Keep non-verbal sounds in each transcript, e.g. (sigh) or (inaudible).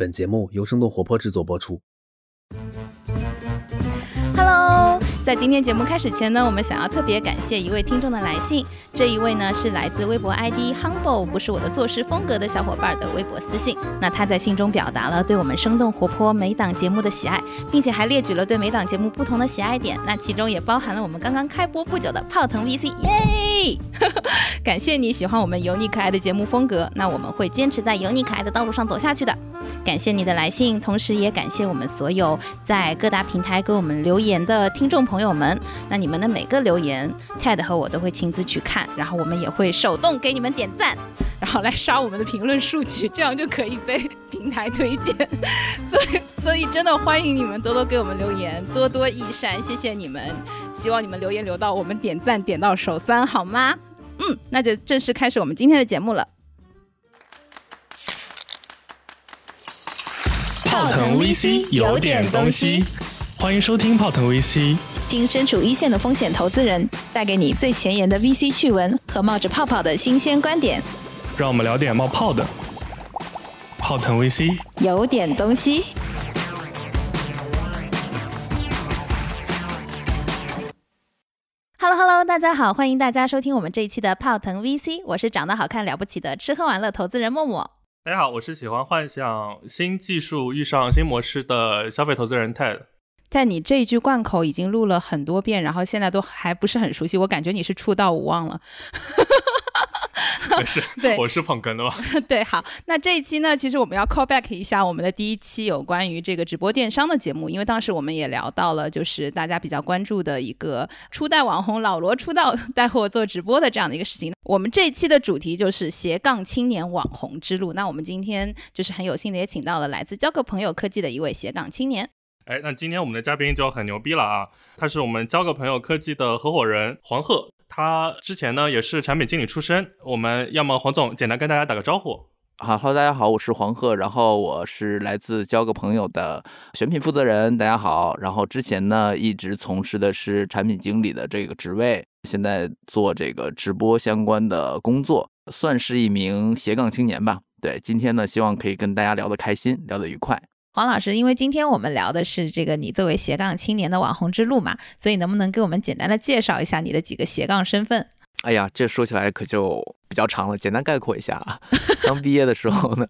本节目由生动活泼制作播出。在今天节目开始前呢，我们想要特别感谢一位听众的来信。这一位呢是来自微博 ID humble 不是我的做事风格的小伙伴的微博私信。那他在信中表达了对我们生动活泼每档节目的喜爱，并且还列举了对每档节目不同的喜爱点。那其中也包含了我们刚刚开播不久的泡腾 VC，耶！(laughs) 感谢你喜欢我们油腻可爱的节目风格，那我们会坚持在油腻可爱的道路上走下去的。感谢你的来信，同时也感谢我们所有在各大平台给我们留言的听众朋友们。那你们的每个留言，Ted 和我都会亲自去看，然后我们也会手动给你们点赞，然后来刷我们的评论数据，这样就可以被平台推荐。所以，所以真的欢迎你们多多给我们留言，多多益善，谢谢你们。希望你们留言留到我们点赞点到手酸，好吗？嗯，那就正式开始我们今天的节目了。泡腾 VC 有点东西，欢迎收听泡腾 VC。听身处一线的风险投资人带给你最前沿的 VC 趣闻和冒着泡泡的新鲜观点，让我们聊点冒泡的。泡腾 VC 有点东西。Hello Hello，大家好，欢迎大家收听我们这一期的泡腾 VC，我是长得好看了不起的吃喝玩乐投资人默默。大家好，我是喜欢幻想新技术遇上新模式的消费投资人 Ted。但你这一句贯口已经录了很多遍，然后现在都还不是很熟悉，我感觉你是触到无望了。没事，对，我是捧哏的嘛。(laughs) 对，好，那这一期呢，其实我们要 call back 一下我们的第一期有关于这个直播电商的节目，因为当时我们也聊到了，就是大家比较关注的一个初代网红老罗出道带货做直播的这样的一个事情。我们这一期的主题就是斜杠青年网红之路。那我们今天就是很有幸的也请到了来自交个朋友科技的一位斜杠青年。哎，那今天我们的嘉宾就很牛逼了啊！他是我们交个朋友科技的合伙人黄鹤，他之前呢也是产品经理出身。我们要么黄总简单跟大家打个招呼。好，Hello，大家好，我是黄鹤，然后我是来自交个朋友的选品负责人。大家好，然后之前呢一直从事的是产品经理的这个职位，现在做这个直播相关的工作，算是一名斜杠青年吧。对，今天呢希望可以跟大家聊得开心，聊得愉快。黄老师，因为今天我们聊的是这个你作为斜杠青年的网红之路嘛，所以能不能给我们简单的介绍一下你的几个斜杠身份？哎呀，这说起来可就比较长了，简单概括一下啊。(laughs) 刚毕业的时候呢，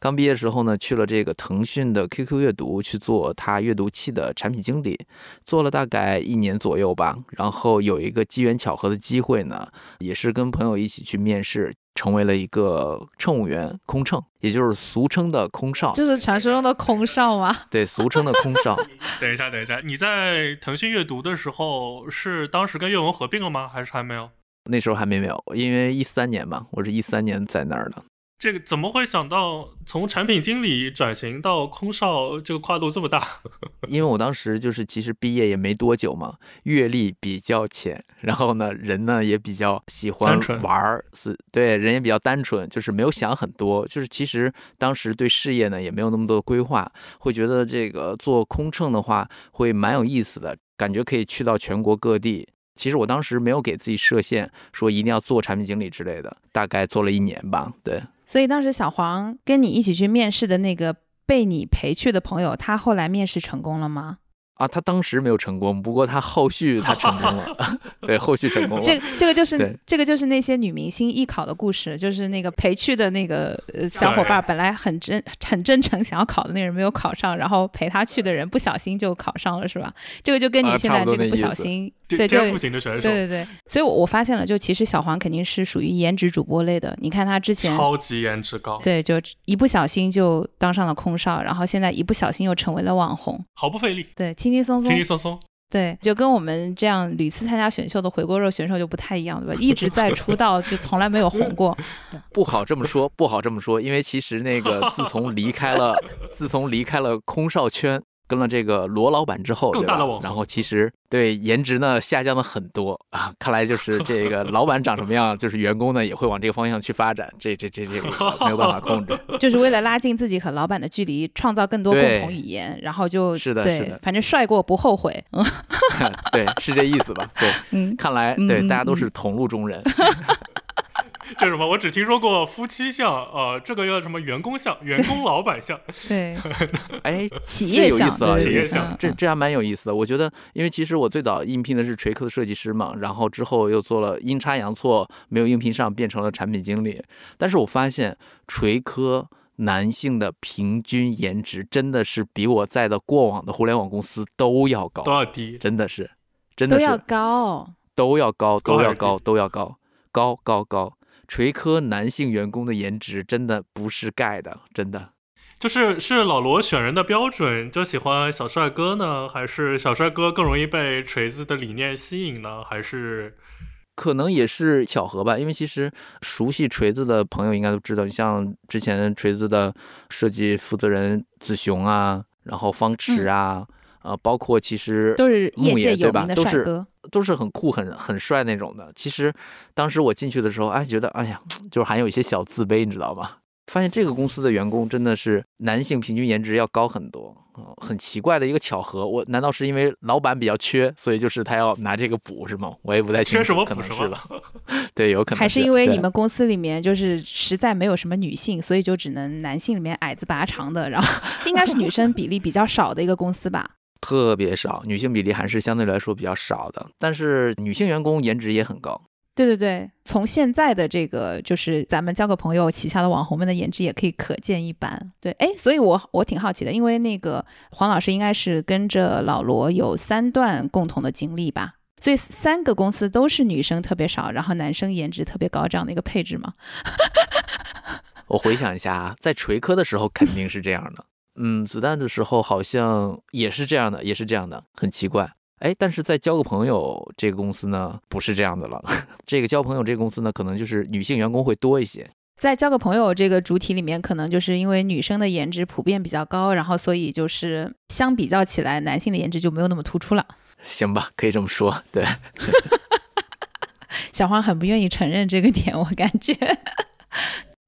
刚毕业的时候呢，去了这个腾讯的 QQ 阅读去做它阅读器的产品经理，做了大概一年左右吧。然后有一个机缘巧合的机会呢，也是跟朋友一起去面试。成为了一个乘务员，空乘，也就是俗称的空少，就是传说中的空少吗？(laughs) 对，俗称的空少。(laughs) 等一下，等一下，你在腾讯阅读的时候，是当时跟阅文合并了吗？还是还没有？那时候还没有，因为一三年嘛，我是一三年在那儿的。这个怎么会想到从产品经理转型到空少，这个跨度这么大？(laughs) 因为我当时就是其实毕业也没多久嘛，阅历比较浅，然后呢人呢也比较喜欢玩儿，是对人也比较单纯，就是没有想很多，就是其实当时对事业呢也没有那么多的规划，会觉得这个做空乘的话会蛮有意思的，感觉可以去到全国各地。其实我当时没有给自己设限，说一定要做产品经理之类的，大概做了一年吧，对。所以当时小黄跟你一起去面试的那个被你陪去的朋友，他后来面试成功了吗？啊，他当时没有成功，不过他后续他成功了，(laughs) 对，后续成功了。这这个就是这个就是那些女明星艺考的故事，就是那个陪去的那个小伙伴，本来很真很真诚想要考的那个人没有考上，然后陪他去的人不小心就考上了，是吧？这个就跟你现在这个不小心，对，就对对对对。所以，我我发现了，就其实小黄肯定是属于颜值主播类的。你看他之前超级颜值高，对，就一不小心就当上了空少，然后现在一不小心又成为了网红，毫不费力，对。轻轻轻松松，轻轻松松，对，就跟我们这样屡次参加选秀的回锅肉选手就不太一样，对吧？(laughs) 一直在出道，就从来没有红过。(laughs) 不好这么说，不好这么说，因为其实那个自从离开了，(laughs) 自从离开了空少圈。跟了这个罗老板之后，更大的网然后其实对颜值呢下降了很多啊。看来就是这个老板长什么样，就是员工呢也会往这个方向去发展。这这这这个没有办法控制，(laughs) 就是为了拉近自己和老板的距离，创造更多共同语言，然后就是的，是的，反正帅过不后悔。嗯，(laughs) 对，是这意思吧？对，嗯，看来对大家都是同路中人。(laughs) 这什么？我只听说过夫妻相，呃，这个叫什么员工相、员工老板相。对，(laughs) 哎，(laughs) 企业有意思了，企业相，这这还蛮有意思的。我觉得，因为其实我最早应聘的是锤科的设计师嘛，然后之后又做了阴差阳错没有应聘上，变成了产品经理。但是我发现锤科男性的平均颜值真的是比我在的过往的互联网公司都要高，都要低，真的是，真的是都要高，都要高，都要高，都要高，高高高。锤科男性员工的颜值真的不是盖的，真的。就是是老罗选人的标准，就喜欢小帅哥呢，还是小帅哥更容易被锤子的理念吸引呢？还是可能也是巧合吧？因为其实熟悉锤子的朋友应该都知道，你像之前锤子的设计负责人子雄啊，然后方池啊。呃，包括其实都是业界有名的帅哥，都是很酷、很很帅那种的。其实当时我进去的时候，哎，觉得哎呀，就是还有一些小自卑，你知道吗？发现这个公司的员工真的是男性平均颜值要高很多，很奇怪的一个巧合。我难道是因为老板比较缺，所以就是他要拿这个补是吗？我也不太清楚，缺什么可能是吧？(laughs) 对，有可能还是因为你们公司里面就是实在没有什么女性，所以就只能男性里面矮子拔长的，然后 (laughs) 应该是女生比例比较少的一个公司吧。特别少，女性比例还是相对来说比较少的，但是女性员工颜值也很高。对对对，从现在的这个就是咱们交个朋友旗下的网红们的颜值也可以可见一斑。对，哎，所以我我挺好奇的，因为那个黄老师应该是跟着老罗有三段共同的经历吧？所以三个公司都是女生特别少，然后男生颜值特别高这样的一个配置吗？(laughs) 我回想一下啊，在锤科的时候肯定是这样的。嗯，子弹的时候好像也是这样的，也是这样的，很奇怪。哎，但是在交个朋友这个公司呢，不是这样的了。(laughs) 这个交朋友这个公司呢，可能就是女性员工会多一些。在交个朋友这个主体里面，可能就是因为女生的颜值普遍比较高，然后所以就是相比较起来，男性的颜值就没有那么突出了。行吧，可以这么说。对，(laughs) 小黄很不愿意承认这个点，我感觉。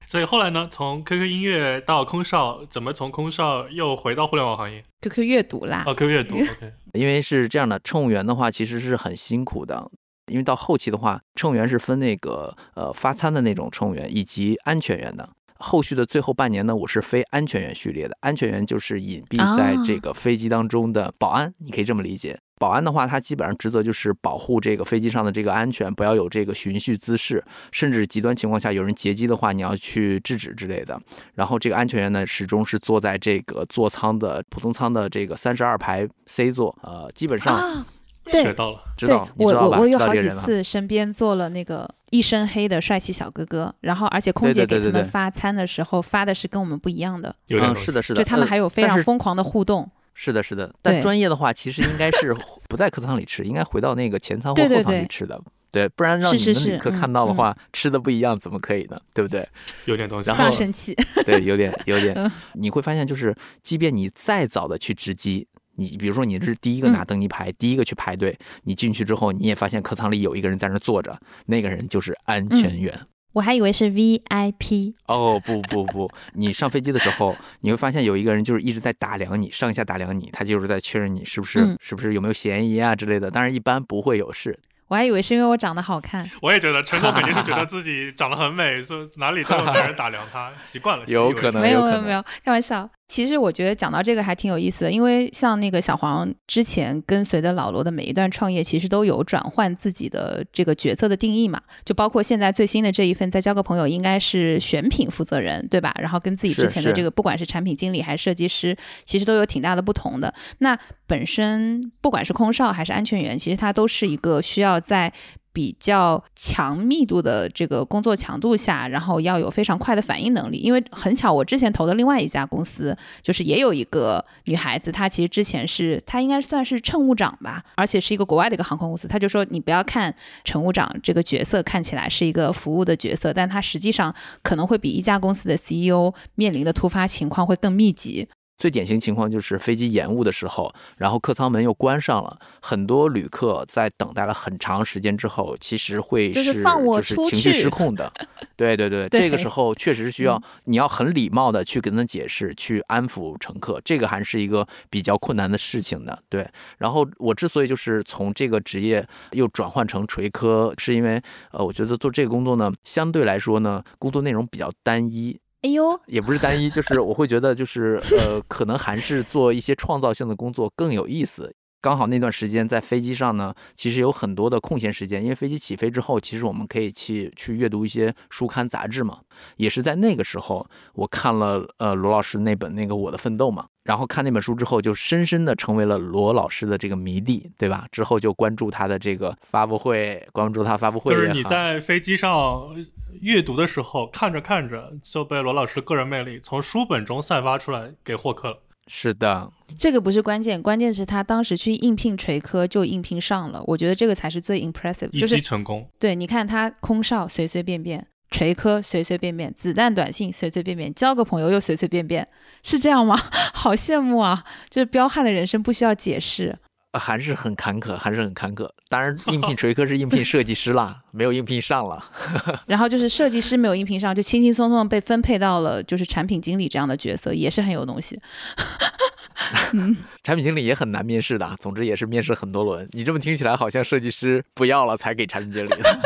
所以后来呢？从 QQ 音乐到空少，怎么从空少又回到互联网行业？QQ 阅读啦。哦，QQ 阅读。(laughs) OK。因为是这样的，乘务员的话其实是很辛苦的，因为到后期的话，乘务员是分那个呃发餐的那种乘务员以及安全员的。后续的最后半年呢，我是非安全员序列的。安全员就是隐蔽在这个飞机当中的保安，你可以这么理解。保安的话，他基本上职责就是保护这个飞机上的这个安全，不要有这个寻衅滋事，甚至极端情况下有人劫机的话，你要去制止之类的。然后这个安全员呢，始终是坐在这个座舱的普通舱的这个三十二排 C 座，呃，基本上学到了，知道，我我我有好几次身边坐了那个一身黑的帅气小哥哥，然后而且空姐给他们发餐的时候发的是跟我们不一样的，嗯，是的，是的，就他们还有非常疯狂的互动。是的，是的，但专业的话，其实应该是 (laughs) 不在客舱里吃，应该回到那个前舱或后舱去吃的，对，不然让你们旅客看到的话，吃的不一样，怎么可以呢？对不对？有点东西，然后生气，对，有点，有点，(laughs) 你会发现，就是即便你再早的去值机，你比如说你是第一个拿登机牌，第一个去排队，你进去之后，你也发现客舱里有一个人在那坐着，那个人就是安全员。我还以为是 VIP 哦，不不不，你上飞机的时候，你会发现有一个人就是一直在打量你，上下打量你，他就是在确认你是不是是不是有没有嫌疑啊之类的。当然一般不会有事。我还以为是因为我长得好看。我也觉得陈总肯定是觉得自己长得很美，所以哪里都有人打量他，(laughs) 习惯了。有可能，没有没有没有，开玩笑。其实我觉得讲到这个还挺有意思的，因为像那个小黄之前跟随的老罗的每一段创业，其实都有转换自己的这个角色的定义嘛，就包括现在最新的这一份，再交个朋友，应该是选品负责人，对吧？然后跟自己之前的这个，不管是产品经理还是设计师，其实都有挺大的不同的。那本身不管是空少还是安全员，其实他都是一个需要在。比较强密度的这个工作强度下，然后要有非常快的反应能力。因为很巧，我之前投的另外一家公司，就是也有一个女孩子，她其实之前是她应该算是乘务长吧，而且是一个国外的一个航空公司。她就说，你不要看乘务长这个角色看起来是一个服务的角色，但她实际上可能会比一家公司的 CEO 面临的突发情况会更密集。最典型情况就是飞机延误的时候，然后客舱门又关上了，很多旅客在等待了很长时间之后，其实会是就是情绪失控的。(laughs) 对对对，这个时候确实需要你要很礼貌的去跟他解释，去安抚乘客，这个还是一个比较困难的事情的。对，然后我之所以就是从这个职业又转换成垂科，是因为呃，我觉得做这个工作呢，相对来说呢，工作内容比较单一。哎呦，也不是单一，就是我会觉得，就是呃，可能还是做一些创造性的工作更有意思。刚好那段时间在飞机上呢，其实有很多的空闲时间，因为飞机起飞之后，其实我们可以去去阅读一些书刊杂志嘛。也是在那个时候，我看了呃罗老师那本那个《我的奋斗》嘛，然后看那本书之后，就深深的成为了罗老师的这个迷弟，对吧？之后就关注他的这个发布会，关注他发布会。就是你在飞机上。阅读的时候，看着看着就被罗老师个人魅力从书本中散发出来，给获客了。是的，这个不是关键，关键是他当时去应聘锤科就应聘上了，我觉得这个才是最 impressive，就是成功。对，你看他空少随随便便，锤科随随便便，子弹短信随随便便，交个朋友又随随便便，是这样吗？(laughs) 好羡慕啊！就是彪悍的人生不需要解释。还是很坎坷，还是很坎坷。当然，(laughs) 应聘锤科是应聘设计师啦，没有应聘上了。(laughs) 然后就是设计师没有应聘上，就轻轻松松被分配到了就是产品经理这样的角色，也是很有东西。(laughs) 产品经理也很难面试的，总之也是面试很多轮。你这么听起来好像设计师不要了才给产品经理的。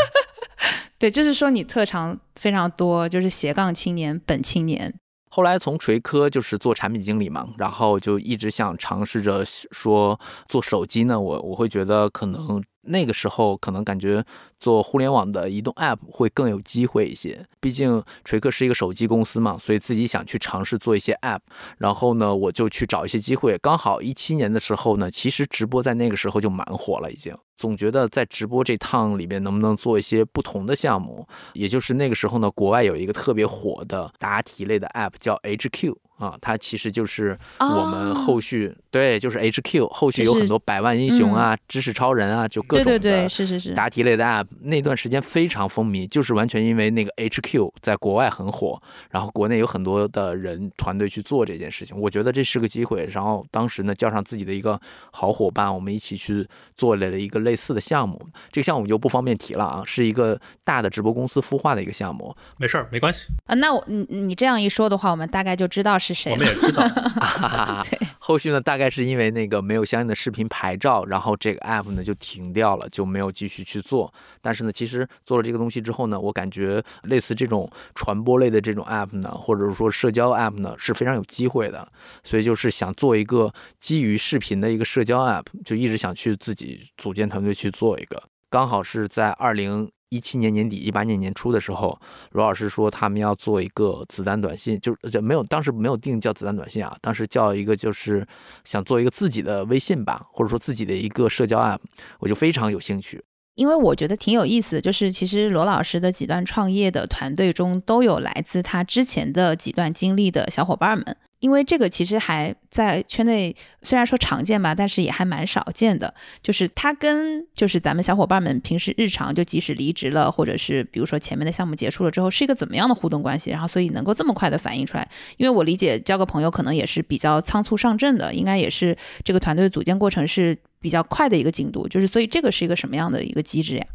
对，就是说你特长非常多，就是斜杠青年本青年。后来从锤科就是做产品经理嘛，然后就一直想尝试着说做手机呢，我我会觉得可能。那个时候可能感觉做互联网的移动 App 会更有机会一些，毕竟锤克是一个手机公司嘛，所以自己想去尝试做一些 App。然后呢，我就去找一些机会。刚好一七年的时候呢，其实直播在那个时候就蛮火了，已经。总觉得在直播这趟里面能不能做一些不同的项目。也就是那个时候呢，国外有一个特别火的答题类的 App 叫 HQ。啊，它其实就是我们后续对，就是 HQ 后续有很多百万英雄啊、知识超人啊，就各种的是是是答题类的 App，那段时间非常风靡，就是完全因为那个 HQ 在国外很火，然后国内有很多的人团队去做这件事情，我觉得这是个机会。然后当时呢，叫上自己的一个好伙伴，我们一起去做了一个类似的项目。这个项目就不方便提了啊，是一个大的直播公司孵化的一个项目。没事儿，没关系啊。那我你你这样一说的话，我们大概就知道是。我们也知道，(laughs) 对。(laughs) 后续呢，大概是因为那个没有相应的视频牌照，然后这个 app 呢就停掉了，就没有继续去做。但是呢，其实做了这个东西之后呢，我感觉类似这种传播类的这种 app 呢，或者是说社交 app 呢，是非常有机会的。所以就是想做一个基于视频的一个社交 app，就一直想去自己组建团队去做一个。刚好是在二零。一七年年底，一八年年初的时候，罗老师说他们要做一个子弹短信，就是没有当时没有定叫子弹短信啊，当时叫一个就是想做一个自己的微信吧，或者说自己的一个社交 app，我就非常有兴趣，因为我觉得挺有意思的，就是其实罗老师的几段创业的团队中都有来自他之前的几段经历的小伙伴们。因为这个其实还在圈内，虽然说常见吧，但是也还蛮少见的。就是他跟就是咱们小伙伴们平时日常，就即使离职了，或者是比如说前面的项目结束了之后，是一个怎么样的互动关系？然后所以能够这么快的反应出来。因为我理解交个朋友可能也是比较仓促上阵的，应该也是这个团队组建过程是比较快的一个进度。就是所以这个是一个什么样的一个机制呀？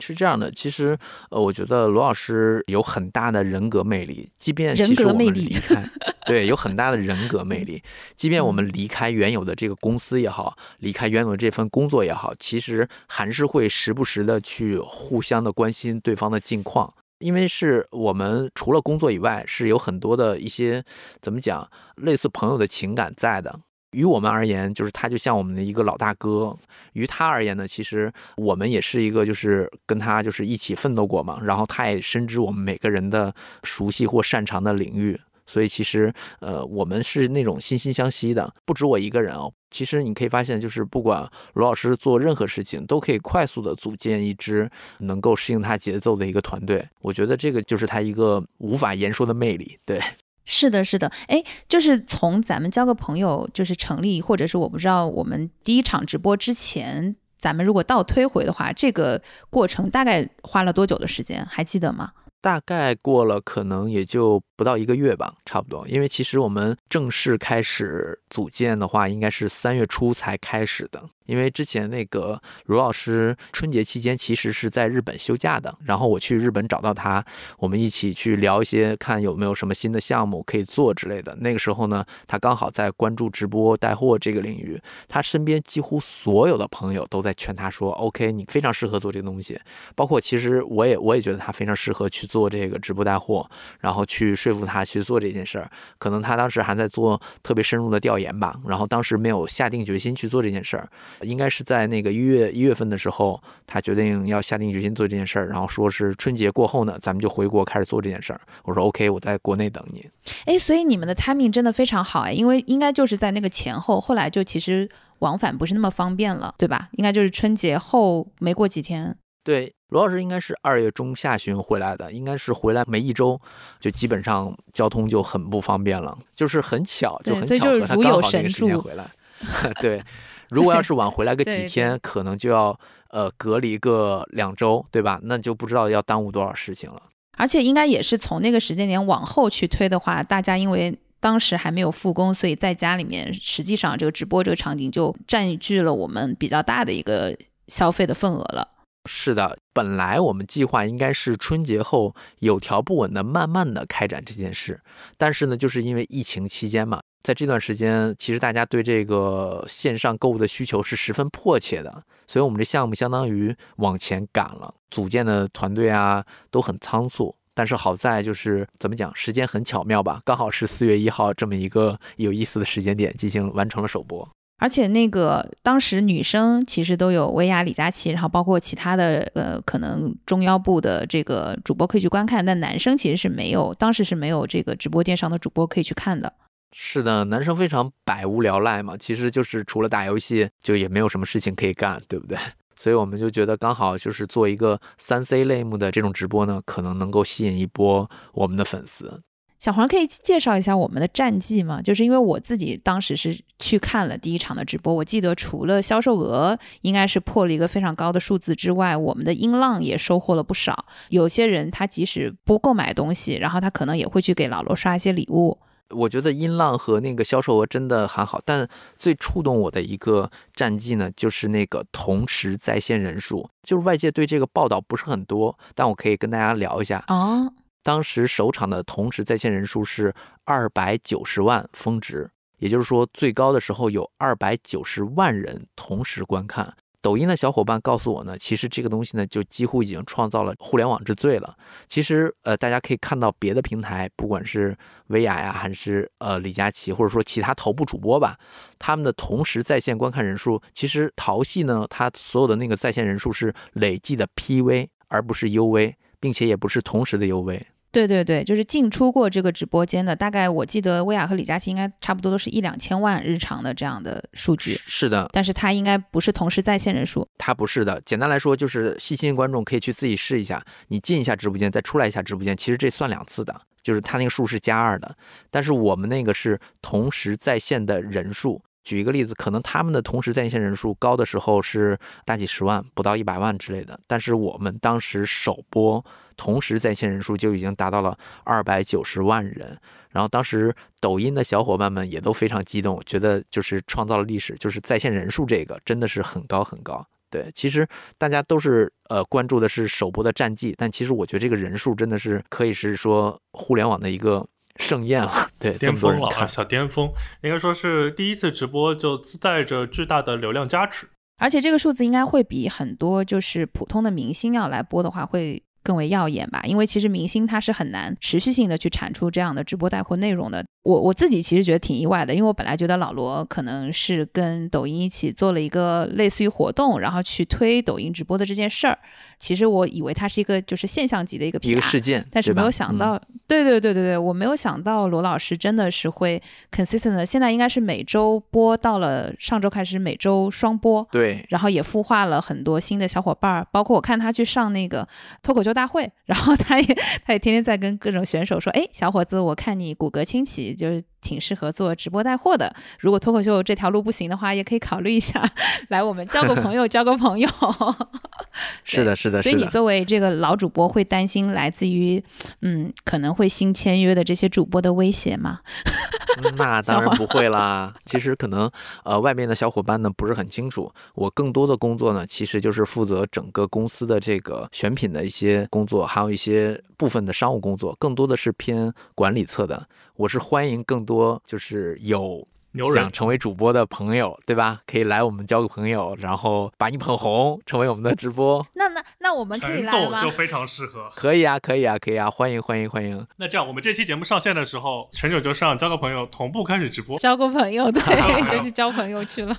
是这样的，其实，呃，我觉得罗老师有很大的人格魅力，即便其实我们离开，(laughs) 对，有很大的人格魅力，(laughs) 即便我们离开原有的这个公司也好，离开原有的这份工作也好，其实还是会时不时的去互相的关心对方的近况，因为是我们除了工作以外，是有很多的一些怎么讲，类似朋友的情感在的。于我们而言，就是他就像我们的一个老大哥；于他而言呢，其实我们也是一个，就是跟他就是一起奋斗过嘛。然后他也深知我们每个人的熟悉或擅长的领域，所以其实呃，我们是那种惺惺相惜的。不止我一个人哦，其实你可以发现，就是不管罗老师做任何事情，都可以快速的组建一支能够适应他节奏的一个团队。我觉得这个就是他一个无法言说的魅力。对。是的，是的，哎，就是从咱们交个朋友就是成立，或者是我不知道我们第一场直播之前，咱们如果倒推回的话，这个过程大概花了多久的时间？还记得吗？大概过了可能也就不到一个月吧，差不多。因为其实我们正式开始组建的话，应该是三月初才开始的。因为之前那个罗老师春节期间其实是在日本休假的，然后我去日本找到他，我们一起去聊一些，看有没有什么新的项目可以做之类的。那个时候呢，他刚好在关注直播带货这个领域，他身边几乎所有的朋友都在劝他说：“OK，你非常适合做这个东西。”包括其实我也我也觉得他非常适合去做这个直播带货，然后去说说服他去做这件事儿。可能他当时还在做特别深入的调研吧，然后当时没有下定决心去做这件事儿。应该是在那个一月一月份的时候，他决定要下定决心做这件事儿，然后说是春节过后呢，咱们就回国开始做这件事儿。我说 OK，我在国内等你。哎，所以你们的 timing 真的非常好哎，因为应该就是在那个前后，后来就其实往返不是那么方便了，对吧？应该就是春节后没过几天。对，罗老师应该是二月中下旬回来的，应该是回来没一周，就基本上交通就很不方便了，就是很巧，就很巧合，他刚好那个时间回来。(laughs) 对。如果要是晚回来个 (laughs) 几天，可能就要呃隔离个两周，对吧？那就不知道要耽误多少事情了。而且应该也是从那个时间点往后去推的话，大家因为当时还没有复工，所以在家里面，实际上这个直播这个场景就占据了我们比较大的一个消费的份额了。是的，本来我们计划应该是春节后有条不紊的慢慢的开展这件事，但是呢，就是因为疫情期间嘛。在这段时间，其实大家对这个线上购物的需求是十分迫切的，所以我们这项目相当于往前赶了，组建的团队啊都很仓促。但是好在就是怎么讲，时间很巧妙吧，刚好是四月一号这么一个有意思的时间点进行完成了首播。而且那个当时女生其实都有薇娅、李佳琦，然后包括其他的呃可能中腰部的这个主播可以去观看，但男生其实是没有，当时是没有这个直播电商的主播可以去看的。是的，男生非常百无聊赖嘛，其实就是除了打游戏，就也没有什么事情可以干，对不对？(laughs) 所以我们就觉得刚好就是做一个三 C 类目的这种直播呢，可能能够吸引一波我们的粉丝。小黄可以介绍一下我们的战绩吗？就是因为我自己当时是去看了第一场的直播，我记得除了销售额应该是破了一个非常高的数字之外，我们的音浪也收获了不少。有些人他即使不购买东西，然后他可能也会去给老罗刷一些礼物。我觉得音浪和那个销售额真的很好，但最触动我的一个战绩呢，就是那个同时在线人数。就是外界对这个报道不是很多，但我可以跟大家聊一下哦。当时首场的同时在线人数是二百九十万峰值，也就是说最高的时候有二百九十万人同时观看。抖音的小伙伴告诉我呢，其实这个东西呢，就几乎已经创造了互联网之最了。其实，呃，大家可以看到别的平台，不管是薇娅呀，还是呃李佳琦，或者说其他头部主播吧，他们的同时在线观看人数，其实淘系呢，它所有的那个在线人数是累计的 PV，而不是 UV，并且也不是同时的 UV。对对对，就是进出过这个直播间的，大概我记得薇娅和李佳琦应该差不多都是一两千万日常的这样的数据。是的，但是它应该不是同时在线人数。它不是的，简单来说就是细心观众可以去自己试一下，你进一下直播间，再出来一下直播间，其实这算两次的，就是它那个数是加二的。但是我们那个是同时在线的人数。举一个例子，可能他们的同时在线人数高的时候是大几十万，不到一百万之类的，但是我们当时首播。同时在线人数就已经达到了二百九十万人，然后当时抖音的小伙伴们也都非常激动，觉得就是创造了历史，就是在线人数这个真的是很高很高。对，其实大家都是呃关注的是首播的战绩，但其实我觉得这个人数真的是可以是说互联网的一个盛宴了，(laughs) 对，巅峰了啊，小巅峰，应该说是第一次直播就自带着巨大的流量加持，而且这个数字应该会比很多就是普通的明星要来播的话会。更为耀眼吧，因为其实明星他是很难持续性的去产出这样的直播带货内容的。我我自己其实觉得挺意外的，因为我本来觉得老罗可能是跟抖音一起做了一个类似于活动，然后去推抖音直播的这件事儿。其实我以为它是一个就是现象级的一个一个事件，但是没有想到，对对对对对，我没有想到罗老师真的是会 consistent 的。现在应该是每周播到了上周开始每周双播，对，然后也孵化了很多新的小伙伴儿，包括我看他去上那个脱口秀大会，然后他也他也天天在跟各种选手说，哎，小伙子，我看你骨骼清奇。己就是挺适合做直播带货的。如果脱口秀这条路不行的话，也可以考虑一下 (laughs) 来我们交个朋友，交个朋友。(laughs) 是的，是的，所以你作为这个老主播，会担心来自于嗯可能会新签约的这些主播的威胁吗？那 (laughs) 当然不会啦。其实可能呃外面的小伙伴呢不是很清楚，我更多的工作呢其实就是负责整个公司的这个选品的一些工作，还有一些部分的商务工作，更多的是偏管理侧的。我是欢迎更多就是有。想成为主播的朋友，对吧？可以来我们交个朋友，然后把你捧红，成为我们的直播。那那那我们可以来吗？就非常适合。可以啊，可以啊，可以啊，欢迎欢迎欢迎。那这样，我们这期节目上线的时候，陈九就上交个朋友，同步开始直播。交个朋友，对 (laughs) (laughs) 就去交朋友去了。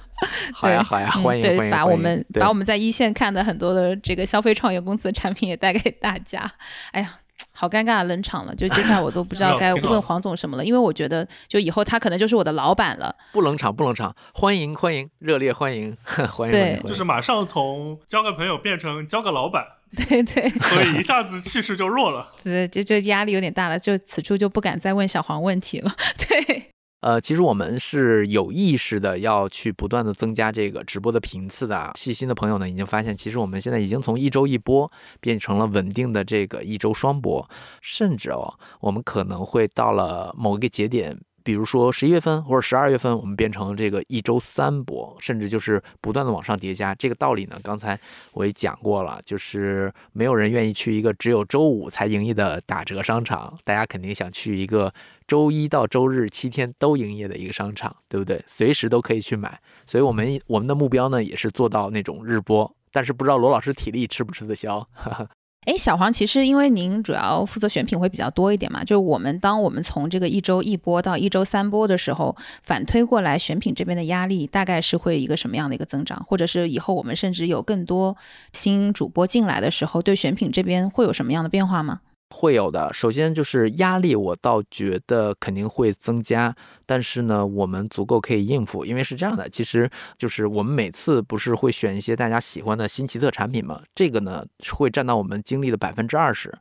好呀好呀，欢迎欢迎。把我们把我们在一线看的很多的这个消费创业公司的产品也带给大家。哎呀。好尴尬，冷场了。就接下来我都不知道 (laughs) 该问黄总什么了，因为我觉得就以后他可能就是我的老板了。不冷场，不冷场，欢迎欢迎，热烈欢迎，(laughs) 欢迎。对，就是马上从交个朋友变成交个老板。(laughs) 对对。所以一下子气势就弱了。对，就就压力有点大了，就此处就不敢再问小黄问题了。对。呃，其实我们是有意识的要去不断的增加这个直播的频次的。细心的朋友呢，已经发现，其实我们现在已经从一周一播变成了稳定的这个一周双播，甚至哦，我们可能会到了某一个节点，比如说十一月份或者十二月份，我们变成这个一周三播，甚至就是不断的往上叠加。这个道理呢，刚才我也讲过了，就是没有人愿意去一个只有周五才营业的打折商场，大家肯定想去一个。周一到周日七天都营业的一个商场，对不对？随时都可以去买。所以，我们我们的目标呢，也是做到那种日播。但是，不知道罗老师体力吃不吃得消？(laughs) 哎，小黄，其实因为您主要负责选品会比较多一点嘛，就我们当我们从这个一周一播到一周三播的时候，反推过来，选品这边的压力大概是会一个什么样的一个增长？或者是以后我们甚至有更多新主播进来的时候，对选品这边会有什么样的变化吗？会有的，首先就是压力，我倒觉得肯定会增加，但是呢，我们足够可以应付，因为是这样的，其实就是我们每次不是会选一些大家喜欢的新奇特产品嘛，这个呢会占到我们精力的百分之二十，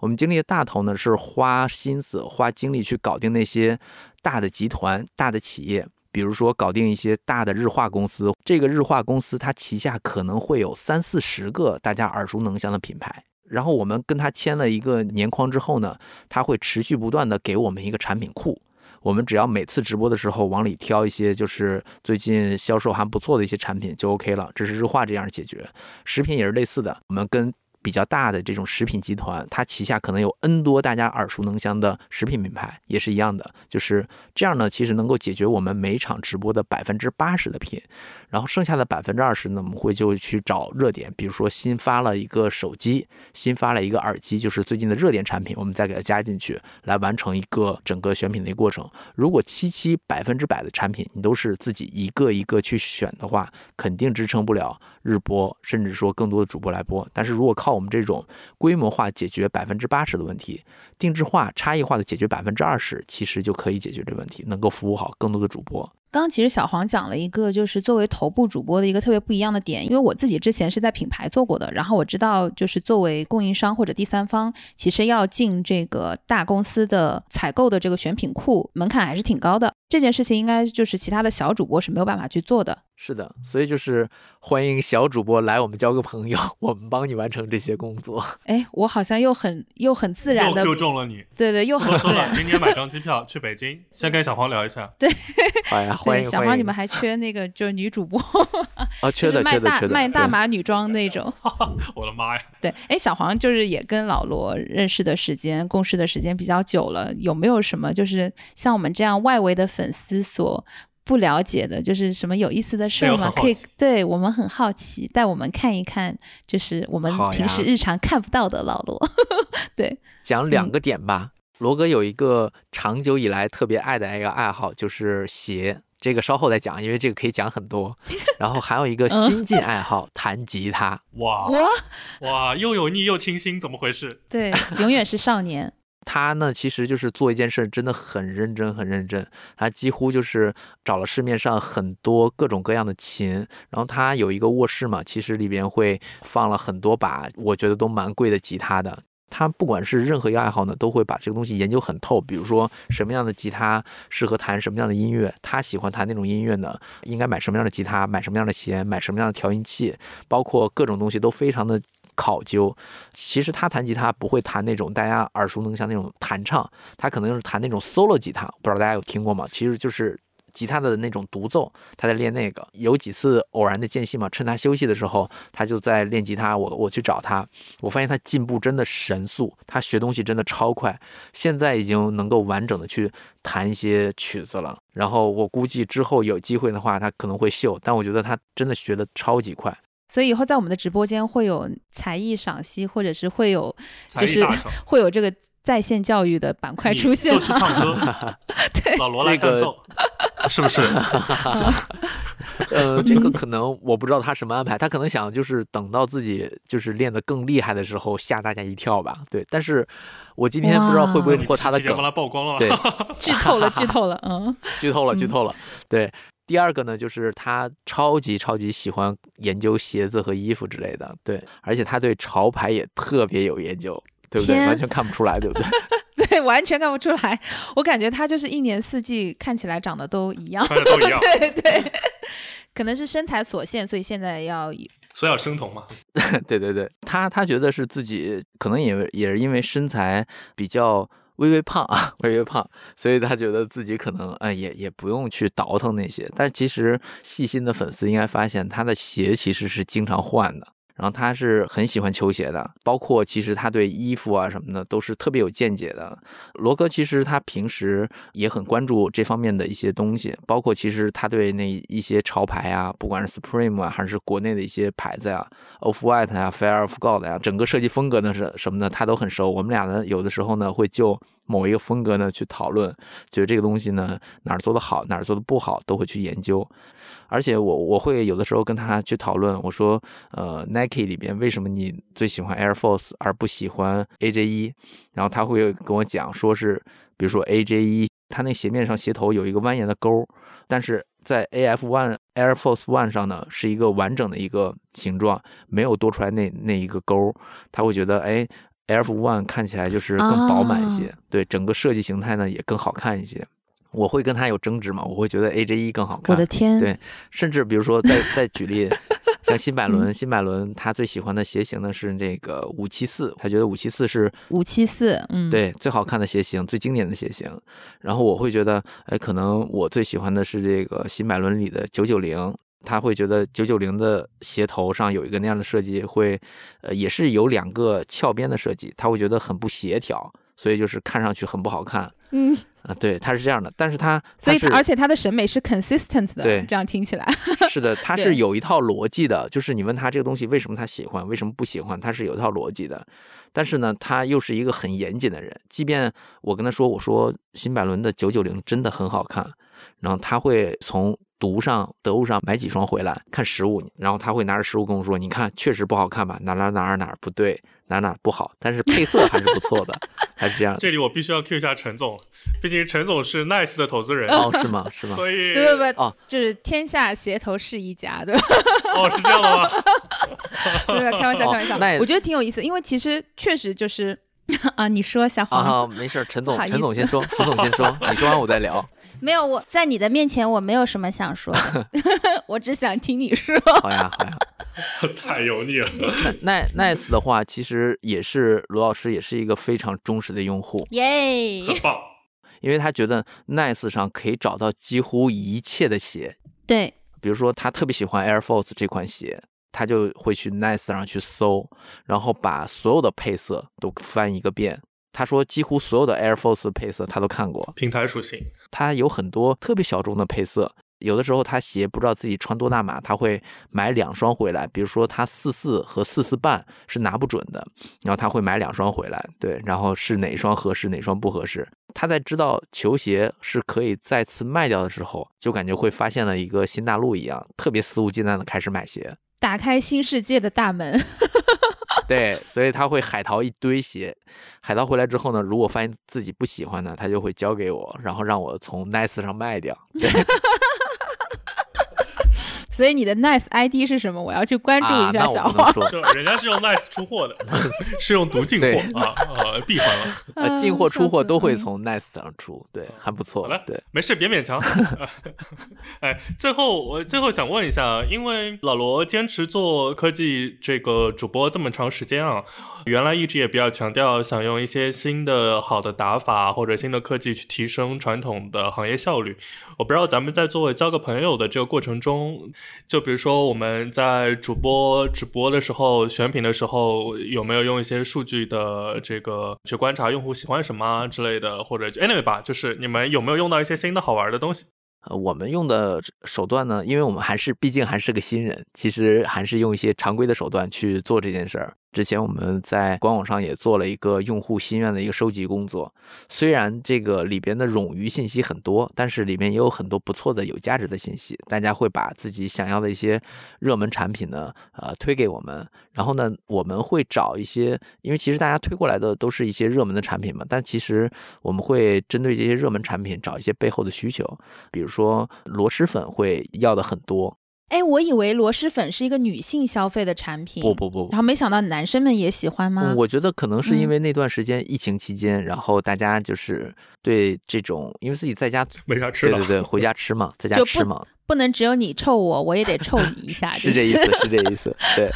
我们精力的大头呢是花心思、花精力去搞定那些大的集团、大的企业，比如说搞定一些大的日化公司，这个日化公司它旗下可能会有三四十个大家耳熟能详的品牌。然后我们跟他签了一个年框之后呢，他会持续不断的给我们一个产品库，我们只要每次直播的时候往里挑一些就是最近销售还不错的一些产品就 OK 了。这是日化这样解决，食品也是类似的，我们跟。比较大的这种食品集团，它旗下可能有 N 多大家耳熟能详的食品品牌，也是一样的，就是这样呢。其实能够解决我们每场直播的百分之八十的品，然后剩下的百分之二十呢，我们会就去找热点，比如说新发了一个手机，新发了一个耳机，就是最近的热点产品，我们再给它加进去，来完成一个整个选品的一个过程。如果七七百分之百的产品你都是自己一个一个去选的话，肯定支撑不了日播，甚至说更多的主播来播。但是如果靠我们这种规模化解决百分之八十的问题，定制化、差异化的解决百分之二十，其实就可以解决这个问题，能够服务好更多的主播。刚刚其实小黄讲了一个，就是作为头部主播的一个特别不一样的点，因为我自己之前是在品牌做过的，然后我知道，就是作为供应商或者第三方，其实要进这个大公司的采购的这个选品库，门槛还是挺高的。这件事情应该就是其他的小主播是没有办法去做的。是的，所以就是欢迎小主播来我们交个朋友，(laughs) 我们帮你完成这些工作。哎，我好像又很又很自然的又中了你。对对，又很自然。今天买张机票去北京，先跟小黄聊一下。对，哎呀，欢迎小黄，你们还缺那个就是女主播啊？(laughs) 缺的，缺的，缺的。卖大码女装那种。(laughs) 我的妈呀！对，哎，小黄就是也跟老罗认识的时间、共事的时间比较久了，有没有什么就是像我们这样外围的粉丝所不了解的，就是什么有意思的事吗？可以，对我们很好奇，带我们看一看，就是我们平时日常看不到的老罗。(laughs) 对，讲两个点吧。罗哥有一个长久以来特别爱的一个爱好，就是鞋。这个稍后再讲，因为这个可以讲很多。(laughs) 然后还有一个新晋爱好，弹吉他。哇哇，又油腻又清新，怎么回事？对，永远是少年。(laughs) 他呢，其实就是做一件事真的很认真，很认真。他几乎就是找了市面上很多各种各样的琴，然后他有一个卧室嘛，其实里边会放了很多把我觉得都蛮贵的吉他的。他不管是任何一个爱好呢，都会把这个东西研究很透。比如说什么样的吉他适合弹什么样的音乐，他喜欢弹那种音乐呢，应该买什么样的吉他，买什么样的弦，买什么样的调音器，包括各种东西都非常的考究。其实他弹吉他不会弹那种大家耳熟能详那种弹唱，他可能就是弹那种 solo 吉他，不知道大家有听过吗？其实就是。吉他的那种独奏，他在练那个。有几次偶然的间隙嘛，趁他休息的时候，他就在练吉他。我我去找他，我发现他进步真的神速，他学东西真的超快。现在已经能够完整的去弹一些曲子了。然后我估计之后有机会的话，他可能会秀。但我觉得他真的学的超级快。所以以后在我们的直播间会有才艺赏析，或者是会有就是 (laughs) 会有这个。在线教育的板块出现了，唱歌，(laughs) 对，老罗来伴奏，是不 (laughs) 是？呃，这个可能我不知道他什么安排，他可能想就是等到自己就是练得更厉害的时候吓大家一跳吧。对，但是我今天不知道会不会破他的梗，把他曝光了，对，(laughs) 剧透了，剧透了，嗯，(laughs) 剧透了，剧透了。对，第二个呢，就是他超级超级喜欢研究鞋子和衣服之类的，对，而且他对潮牌也特别有研究。对不对？完全看不出来，对不对？对，完全看不出来。我感觉他就是一年四季看起来长得都一样，都一样。(laughs) 对对，可能是身材所限，所以现在要所以要生酮嘛。(laughs) 对对对，他他觉得是自己可能也也是因为身材比较微微胖啊，(laughs) 微微胖，所以他觉得自己可能哎也也不用去倒腾那些。但其实细心的粉丝应该发现，他的鞋其实是经常换的。然后他是很喜欢球鞋的，包括其实他对衣服啊什么的都是特别有见解的。罗哥其实他平时也很关注这方面的一些东西，包括其实他对那一些潮牌啊，不管是 Supreme 啊，还是国内的一些牌子呀，Off White 呀，Fear of God 呀，整个设计风格呢是什么的，他都很熟。我们俩呢有的时候呢会就某一个风格呢去讨论，觉得这个东西呢哪儿做的好，哪儿做的不好，都会去研究。而且我我会有的时候跟他去讨论，我说，呃，Nike 里边为什么你最喜欢 Air Force 而不喜欢 AJ 一？然后他会跟我讲，说是，比如说 AJ 一，它那鞋面上鞋头有一个蜿蜒的勾，但是在 AF One Air Force One 上呢，是一个完整的一个形状，没有多出来那那一个勾，他会觉得，哎，Air One 看起来就是更饱满一些，对，整个设计形态呢也更好看一些。我会跟他有争执嘛？我会觉得 AJ 一更好看。我的天！对，甚至比如说再再举例，(laughs) 像新百伦，新百伦他最喜欢的鞋型呢是那个五七四，他觉得五七四是五七四，嗯，对，最好看的鞋型，最经典的鞋型。然后我会觉得，哎，可能我最喜欢的是这个新百伦里的九九零，他会觉得九九零的鞋头上有一个那样的设计，会呃也是有两个翘边的设计，他会觉得很不协调，所以就是看上去很不好看。嗯。啊，对，他是这样的，但是他，所以而且他的审美是 consistent 的，对，这样听起来是的，他是有一套逻辑的，就是你问他这个东西为什么他喜欢，为什么不喜欢，他是有一套逻辑的，但是呢，他又是一个很严谨的人，即便我跟他说，我说新百伦的九九零真的很好看，然后他会从读上得物上买几双回来看实物，然后他会拿着实物跟我说，你看确实不好看吧，哪哪哪哪不对。哪哪不好，但是配色还是不错的，还是这样。(laughs) 这里我必须要 Q 一下陈总，毕竟陈总是 Nice 的投资人哦，是吗？是吗？(laughs) 所以对对对，哦，就是天下鞋头是一家，对吧？哦，是这样的吗？(laughs) 对，开玩笑，开玩笑。我觉得挺有意思，因为其实确实就是啊，你说小黄啊，没事，陈总，陈总先说，陈总先说，你说完我再聊。没有，我在你的面前我没有什么想说的，(laughs) 我只想听你说。好呀，好呀。(laughs) 太油腻了。那 Nice 的话，其实也是罗老师，也是一个非常忠实的用户。耶，很棒。因为他觉得 Nice 上可以找到几乎一切的鞋。对。比如说，他特别喜欢 Air Force 这款鞋，他就会去 Nice 上去搜，然后把所有的配色都翻一个遍。他说，几乎所有的 Air Force 配色他都看过。平台属性，他有很多特别小众的配色。有的时候他鞋不知道自己穿多大码，他会买两双回来。比如说他四四和四四半是拿不准的，然后他会买两双回来，对，然后是哪双合适，哪双不合适。他在知道球鞋是可以再次卖掉的时候，就感觉会发现了一个新大陆一样，特别肆无忌惮的开始买鞋，打开新世界的大门。对，所以他会海淘一堆鞋，海淘回来之后呢，如果发现自己不喜欢的，他就会交给我，然后让我从 Nice 上卖掉。对。所以你的 Nice ID 是什么？我要去关注一下小黄。就人家是用 Nice 出货的，(laughs) 是用毒进货啊啊，闭环了。呃，进货出货都会从 Nice 上出，对，还不错。好了，对，没事，别勉强。(laughs) 哎，最后我最后想问一下，因为老罗坚持做科技这个主播这么长时间啊。原来一直也比较强调想用一些新的好的打法或者新的科技去提升传统的行业效率。我不知道咱们在作为交个朋友的这个过程中，就比如说我们在主播直播的时候选品的时候，有没有用一些数据的这个去观察用户喜欢什么之类的，或者 anyway 吧，就是你们有没有用到一些新的好玩的东西？呃，我们用的手段呢，因为我们还是毕竟还是个新人，其实还是用一些常规的手段去做这件事儿。之前我们在官网上也做了一个用户心愿的一个收集工作，虽然这个里边的冗余信息很多，但是里面也有很多不错的、有价值的信息。大家会把自己想要的一些热门产品呢，呃，推给我们，然后呢，我们会找一些，因为其实大家推过来的都是一些热门的产品嘛，但其实我们会针对这些热门产品找一些背后的需求，比如说螺蛳粉会要的很多。哎，我以为螺蛳粉是一个女性消费的产品，不不不，然后没想到男生们也喜欢吗？我觉得可能是因为那段时间疫情期间，然后大家就是对这种，因为自己在家 (laughs) 没啥吃的对对对，(laughs) 回家吃嘛，在家吃嘛，不能只有你臭我，我也得臭你一下，(laughs) 是这意思，是这意思，对。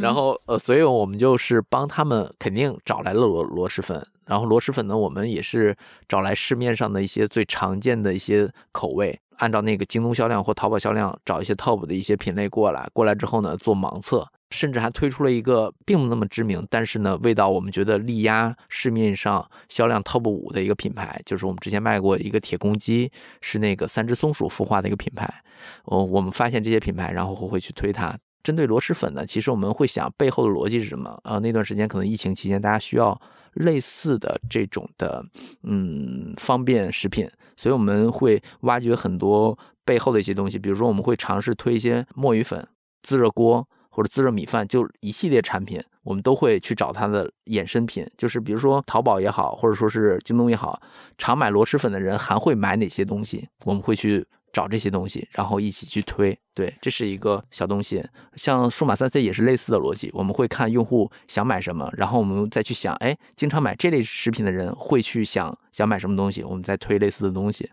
然后呃，所以我们就是帮他们肯定找来了螺螺蛳粉，然后螺蛳粉呢，我们也是找来市面上的一些最常见的一些口味。按照那个京东销量或淘宝销量找一些 top 的一些品类过来，过来之后呢做盲测，甚至还推出了一个并不那么知名，但是呢味道我们觉得力压市面上销量 top 五的一个品牌，就是我们之前卖过一个铁公鸡，是那个三只松鼠孵化的一个品牌。哦，我们发现这些品牌，然后会去推它。针对螺蛳粉呢，其实我们会想背后的逻辑是什么？啊，那段时间可能疫情期间大家需要类似的这种的嗯方便食品。所以我们会挖掘很多背后的一些东西，比如说我们会尝试推一些墨鱼粉、自热锅或者自热米饭，就一系列产品，我们都会去找它的衍生品，就是比如说淘宝也好，或者说是京东也好，常买螺蛳粉的人还会买哪些东西，我们会去。找这些东西，然后一起去推，对，这是一个小东西。像数码三 C 也是类似的逻辑，我们会看用户想买什么，然后我们再去想，哎，经常买这类食品的人会去想想买什么东西，我们再推类似的东西。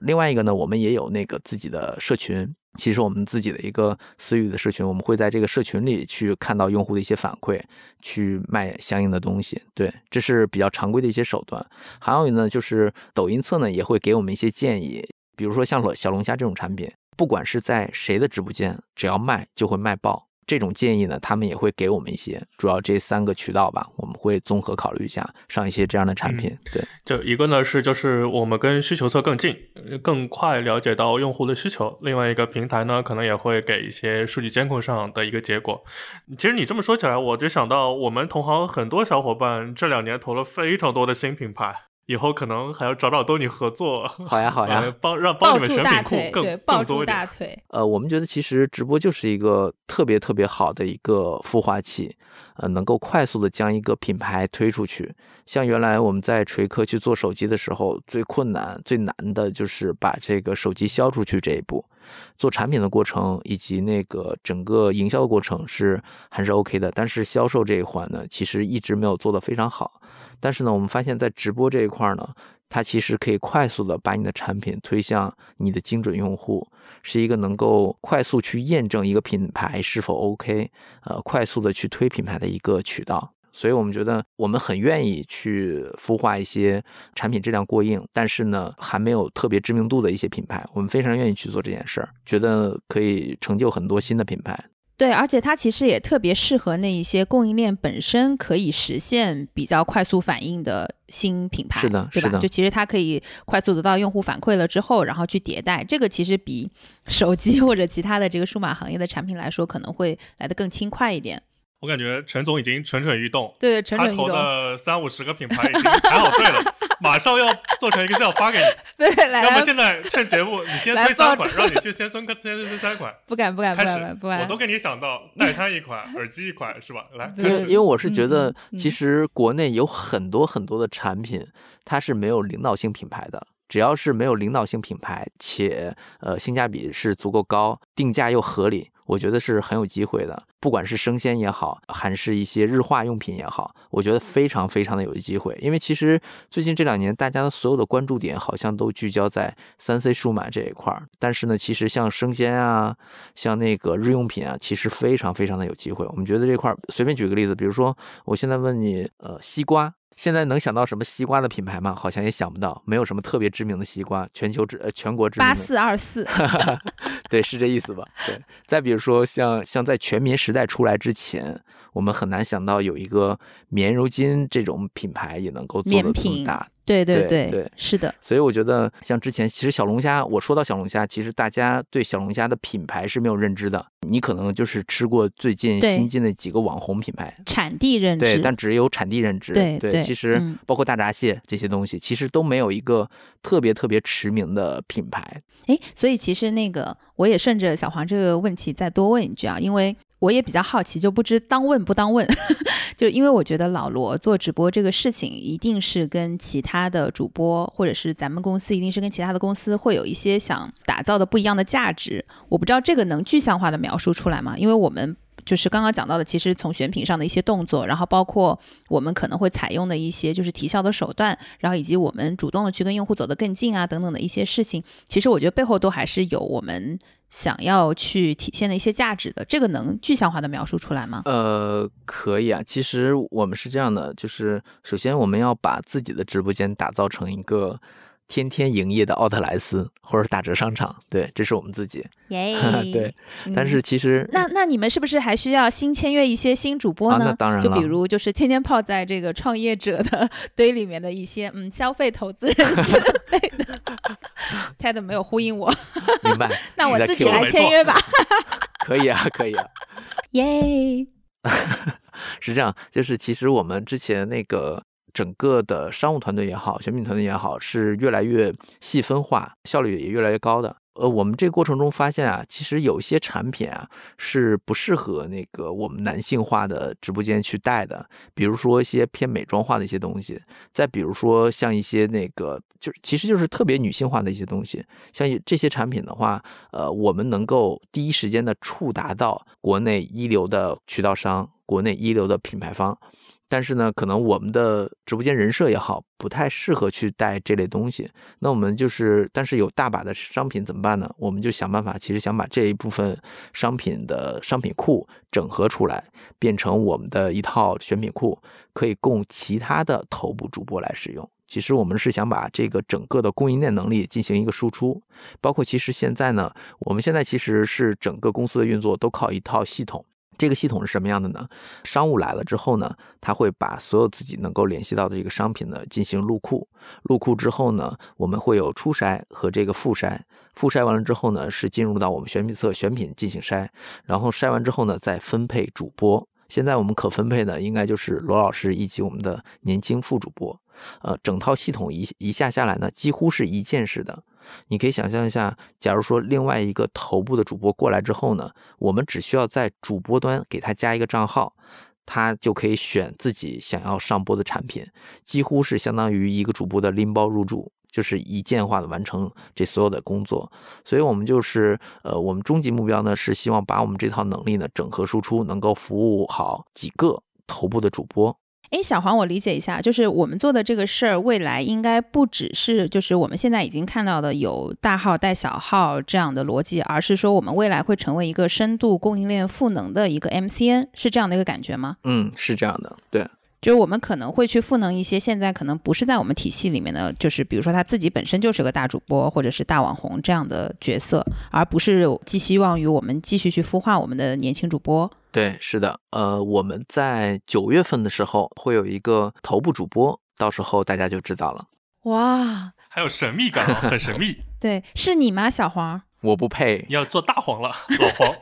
另外一个呢，我们也有那个自己的社群，其实我们自己的一个私域的社群，我们会在这个社群里去看到用户的一些反馈，去卖相应的东西。对，这是比较常规的一些手段。还有呢，就是抖音侧呢也会给我们一些建议。比如说像小龙虾这种产品，不管是在谁的直播间，只要卖就会卖爆。这种建议呢，他们也会给我们一些，主要这三个渠道吧，我们会综合考虑一下，上一些这样的产品。对，就一个呢是就是我们跟需求侧更近，更快了解到用户的需求；另外一个平台呢，可能也会给一些数据监控上的一个结果。其实你这么说起来，我就想到我们同行很多小伙伴这两年投了非常多的新品牌。以后可能还要找找东尼合作，(laughs) 好呀好呀，帮让帮你们选品库更更多一点。呃，我们觉得其实直播就是一个特别特别好的一个孵化器，呃，能够快速的将一个品牌推出去。像原来我们在锤科去做手机的时候，最困难最难的就是把这个手机销出去这一步。做产品的过程以及那个整个营销的过程是还是 OK 的，但是销售这一环呢，其实一直没有做得非常好。但是呢，我们发现，在直播这一块呢，它其实可以快速的把你的产品推向你的精准用户，是一个能够快速去验证一个品牌是否 OK，呃，快速的去推品牌的一个渠道。所以我们觉得，我们很愿意去孵化一些产品质量过硬，但是呢，还没有特别知名度的一些品牌，我们非常愿意去做这件事儿，觉得可以成就很多新的品牌。对，而且它其实也特别适合那一些供应链本身可以实现比较快速反应的新品牌，是的，是的？就其实它可以快速得到用户反馈了之后，然后去迭代，这个其实比手机 (laughs) 或者其他的这个数码行业的产品来说，可能会来得更轻快一点。我感觉陈总已经蠢蠢欲动，对，蠢蠢欲动。他投的三五十个品牌已经排好队了，马上要做成一个叫发给你。(laughs) 对，来。要么现在趁节目，你先推三款，让你去先孙哥先推三款。不敢，不敢，不敢，不敢。我都给你想到 (laughs) 代餐一款，耳机一款，是吧？来，因为我是觉得，其实国内有很多很多的产品，它是没有领导性品牌的。只要是没有领导性品牌，且呃性价比是足够高，定价又合理。我觉得是很有机会的，不管是生鲜也好，还是一些日化用品也好，我觉得非常非常的有机会。因为其实最近这两年，大家的所有的关注点好像都聚焦在三 C 数码这一块儿，但是呢，其实像生鲜啊，像那个日用品啊，其实非常非常的有机会。我们觉得这块儿，随便举个例子，比如说我现在问你，呃，西瓜。现在能想到什么西瓜的品牌吗？好像也想不到，没有什么特别知名的西瓜，全球知呃全国知名。八四二四，(laughs) 对，是这意思吧？对。再比如说，像像在全民时代出来之前。我们很难想到有一个棉柔巾这种品牌也能够做的这么大，对对对对，是的。所以我觉得像之前，其实小龙虾，我说到小龙虾，其实大家对小龙虾的品牌是没有认知的。你可能就是吃过最近新进的几个网红品牌，产地认知，对，但只有产地认知。对对，其实包括大闸蟹这些东西，其实都没有一个特别特别驰名的品牌。哎，所以其实那个，我也顺着小黄这个问题再多问一句啊，因为。我也比较好奇，就不知当问不当问，(laughs) 就因为我觉得老罗做直播这个事情，一定是跟其他的主播，或者是咱们公司，一定是跟其他的公司会有一些想打造的不一样的价值。我不知道这个能具象化的描述出来吗？因为我们就是刚刚讲到的，其实从选品上的一些动作，然后包括我们可能会采用的一些就是提效的手段，然后以及我们主动的去跟用户走得更近啊等等的一些事情，其实我觉得背后都还是有我们。想要去体现的一些价值的，这个能具象化的描述出来吗？呃，可以啊。其实我们是这样的，就是首先我们要把自己的直播间打造成一个。天天营业的奥特莱斯或者打折商场，对，这是我们自己。耶，(laughs) 对。但是其实，那那你们是不是还需要新签约一些新主播呢？那当然了。就比如，就是天天泡在这个创业者的堆里面的一些，嗯，(laughs) 消费投资人之类的。(laughs) Ted 没有呼应我。明白。那我自己来签约吧。可以啊，可以啊。耶。是这样，就是其实我们之前那个。整个的商务团队也好，选品团队也好，是越来越细分化，效率也越来越高的。呃，我们这个过程中发现啊，其实有些产品啊是不适合那个我们男性化的直播间去带的，比如说一些偏美妆化的一些东西，再比如说像一些那个就其实就是特别女性化的一些东西，像这些产品的话，呃，我们能够第一时间的触达到国内一流的渠道商，国内一流的品牌方。但是呢，可能我们的直播间人设也好，不太适合去带这类东西。那我们就是，但是有大把的商品怎么办呢？我们就想办法，其实想把这一部分商品的商品库整合出来，变成我们的一套选品库，可以供其他的头部主播来使用。其实我们是想把这个整个的供应链能力进行一个输出，包括其实现在呢，我们现在其实是整个公司的运作都靠一套系统。这个系统是什么样的呢？商务来了之后呢，他会把所有自己能够联系到的这个商品呢进行入库，入库之后呢，我们会有初筛和这个复筛，复筛完了之后呢，是进入到我们选品侧选品进行筛，然后筛完之后呢，再分配主播。现在我们可分配的应该就是罗老师以及我们的年轻副主播，呃，整套系统一一下下来呢，几乎是一键式的。你可以想象一下，假如说另外一个头部的主播过来之后呢，我们只需要在主播端给他加一个账号，他就可以选自己想要上播的产品，几乎是相当于一个主播的拎包入住，就是一键化的完成这所有的工作。所以，我们就是呃，我们终极目标呢是希望把我们这套能力呢整合输出，能够服务好几个头部的主播。哎，小黄，我理解一下，就是我们做的这个事儿，未来应该不只是就是我们现在已经看到的有大号带小号这样的逻辑，而是说我们未来会成为一个深度供应链赋能的一个 MCN，是这样的一个感觉吗？嗯，是这样的，对。就是我们可能会去赋能一些现在可能不是在我们体系里面的，就是比如说他自己本身就是个大主播或者是大网红这样的角色，而不是寄希望于我们继续去孵化我们的年轻主播。对，是的，呃，我们在九月份的时候会有一个头部主播，到时候大家就知道了。哇，还有神秘感，很神秘。(laughs) 对，是你吗，小黄？我不配，要做大黄了，老黄。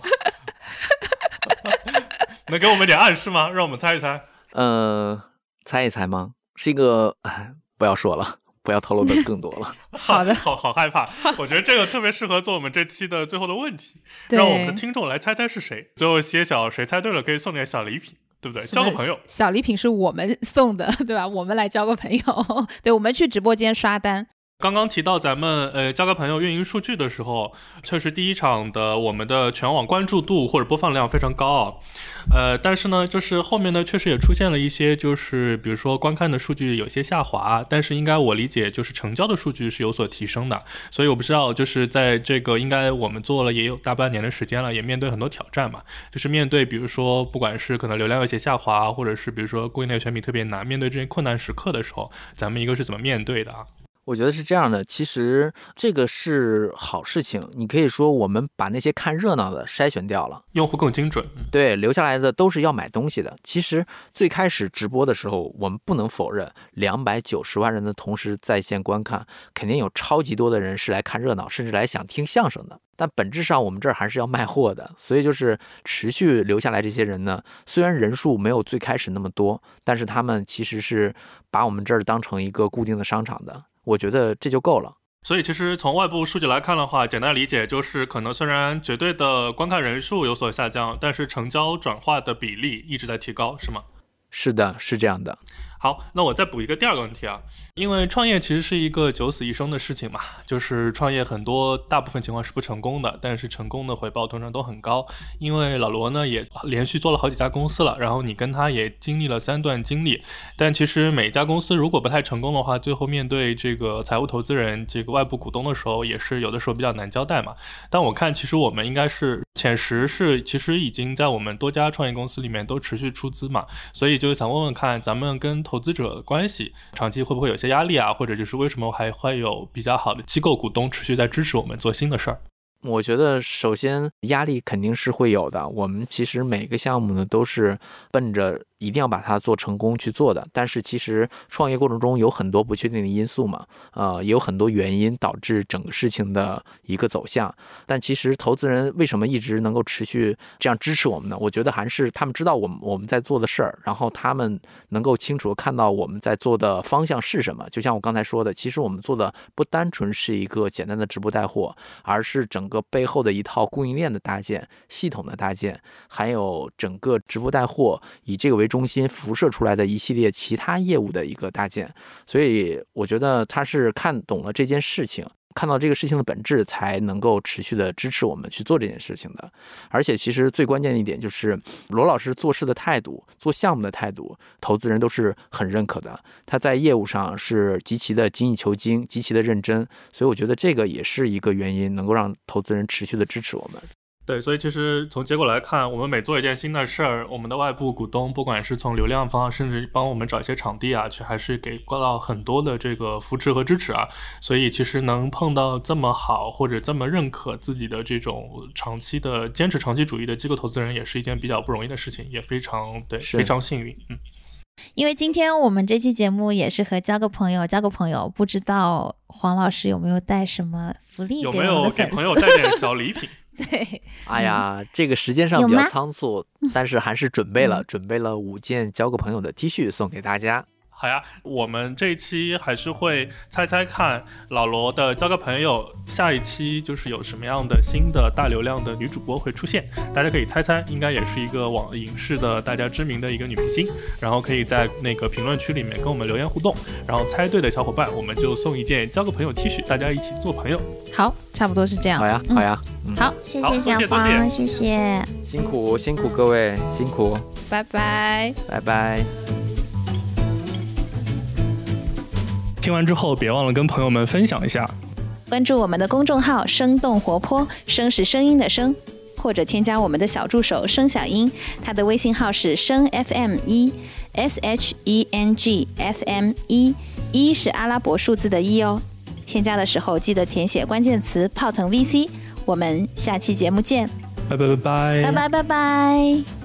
(laughs) 能给我们点暗示吗？让我们猜一猜。呃，猜一猜吗？是一个，不要说了，不要透露的更多了。(laughs) 好的，(laughs) 好好害怕。(laughs) 我觉得这个特别适合做我们这期的最后的问题，让我们的听众来猜猜是谁。最后揭晓谁猜对了，可以送点小礼品，对不对？交个朋友。小礼品是我们送的，对吧？我们来交个朋友。对，我们去直播间刷单。刚刚提到咱们呃交个朋友运营数据的时候，确实第一场的我们的全网关注度或者播放量非常高啊，呃，但是呢，就是后面呢确实也出现了一些，就是比如说观看的数据有些下滑，但是应该我理解就是成交的数据是有所提升的，所以我不知道就是在这个应该我们做了也有大半年的时间了，也面对很多挑战嘛，就是面对比如说不管是可能流量有些下滑，或者是比如说供应链选品特别难，面对这些困难时刻的时候，咱们一个是怎么面对的啊？我觉得是这样的，其实这个是好事情。你可以说我们把那些看热闹的筛选掉了，用户更精准。对，留下来的都是要买东西的。其实最开始直播的时候，我们不能否认，两百九十万人的同时在线观看，肯定有超级多的人是来看热闹，甚至来想听相声的。但本质上，我们这儿还是要卖货的，所以就是持续留下来这些人呢。虽然人数没有最开始那么多，但是他们其实是把我们这儿当成一个固定的商场的。我觉得这就够了。所以其实从外部数据来看的话，简单理解就是，可能虽然绝对的观看人数有所下降，但是成交转化的比例一直在提高，是吗？是的，是这样的。好，那我再补一个第二个问题啊，因为创业其实是一个九死一生的事情嘛，就是创业很多大部分情况是不成功的，但是成功的回报通常都很高。因为老罗呢也连续做了好几家公司了，然后你跟他也经历了三段经历，但其实每一家公司如果不太成功的话，最后面对这个财务投资人、这个外部股东的时候，也是有的时候比较难交代嘛。但我看其实我们应该是浅识是其实已经在我们多家创业公司里面都持续出资嘛，所以就想问问看咱们跟投资者的关系，长期会不会有些压力啊？或者就是为什么还会有比较好的机构股东持续在支持我们做新的事儿？我觉得首先压力肯定是会有的。我们其实每个项目呢都是奔着。一定要把它做成功去做的，但是其实创业过程中有很多不确定的因素嘛，呃，也有很多原因导致整个事情的一个走向。但其实投资人为什么一直能够持续这样支持我们呢？我觉得还是他们知道我们我们在做的事儿，然后他们能够清楚看到我们在做的方向是什么。就像我刚才说的，其实我们做的不单纯是一个简单的直播带货，而是整个背后的一套供应链的搭建、系统的搭建，还有整个直播带货以这个为主。中心辐射出来的一系列其他业务的一个搭建，所以我觉得他是看懂了这件事情，看到这个事情的本质，才能够持续的支持我们去做这件事情的。而且，其实最关键的一点就是罗老师做事的态度、做项目的态度，投资人都是很认可的。他在业务上是极其的精益求精、极其的认真，所以我觉得这个也是一个原因，能够让投资人持续的支持我们。对，所以其实从结果来看，我们每做一件新的事儿，我们的外部股东，不管是从流量方，甚至帮我们找一些场地啊，去还是给到很多的这个扶持和支持啊。所以其实能碰到这么好或者这么认可自己的这种长期的坚持长期主义的机构投资人，也是一件比较不容易的事情，也非常对，非常幸运。嗯，因为今天我们这期节目也是和交个朋友，交个朋友，不知道黄老师有没有带什么福利？有没有给朋友带点小礼品？(laughs) 对，哎呀，这个时间上比较仓促，但是还是准备了，准备了五件交个朋友的 T 恤送给大家。好呀，我们这一期还是会猜猜看老罗的交个朋友，下一期就是有什么样的新的大流量的女主播会出现，大家可以猜猜，应该也是一个网影视的大家知名的一个女明星，然后可以在那个评论区里面跟我们留言互动，然后猜对的小伙伴我们就送一件交个朋友 T 恤，大家一起做朋友。好，差不多是这样。好呀，好呀，好，谢谢小芳，谢谢，辛苦辛苦各位，辛苦，拜拜，拜拜。听完之后，别忘了跟朋友们分享一下，关注我们的公众号“生动活泼”，声是声音的声，或者添加我们的小助手“声小英”，他的微信号是声 FM 一 S H E N G F M 一，一是阿拉伯数字的一哦。添加的时候记得填写关键词“泡腾 VC”。我们下期节目见，拜拜拜拜，拜拜拜拜。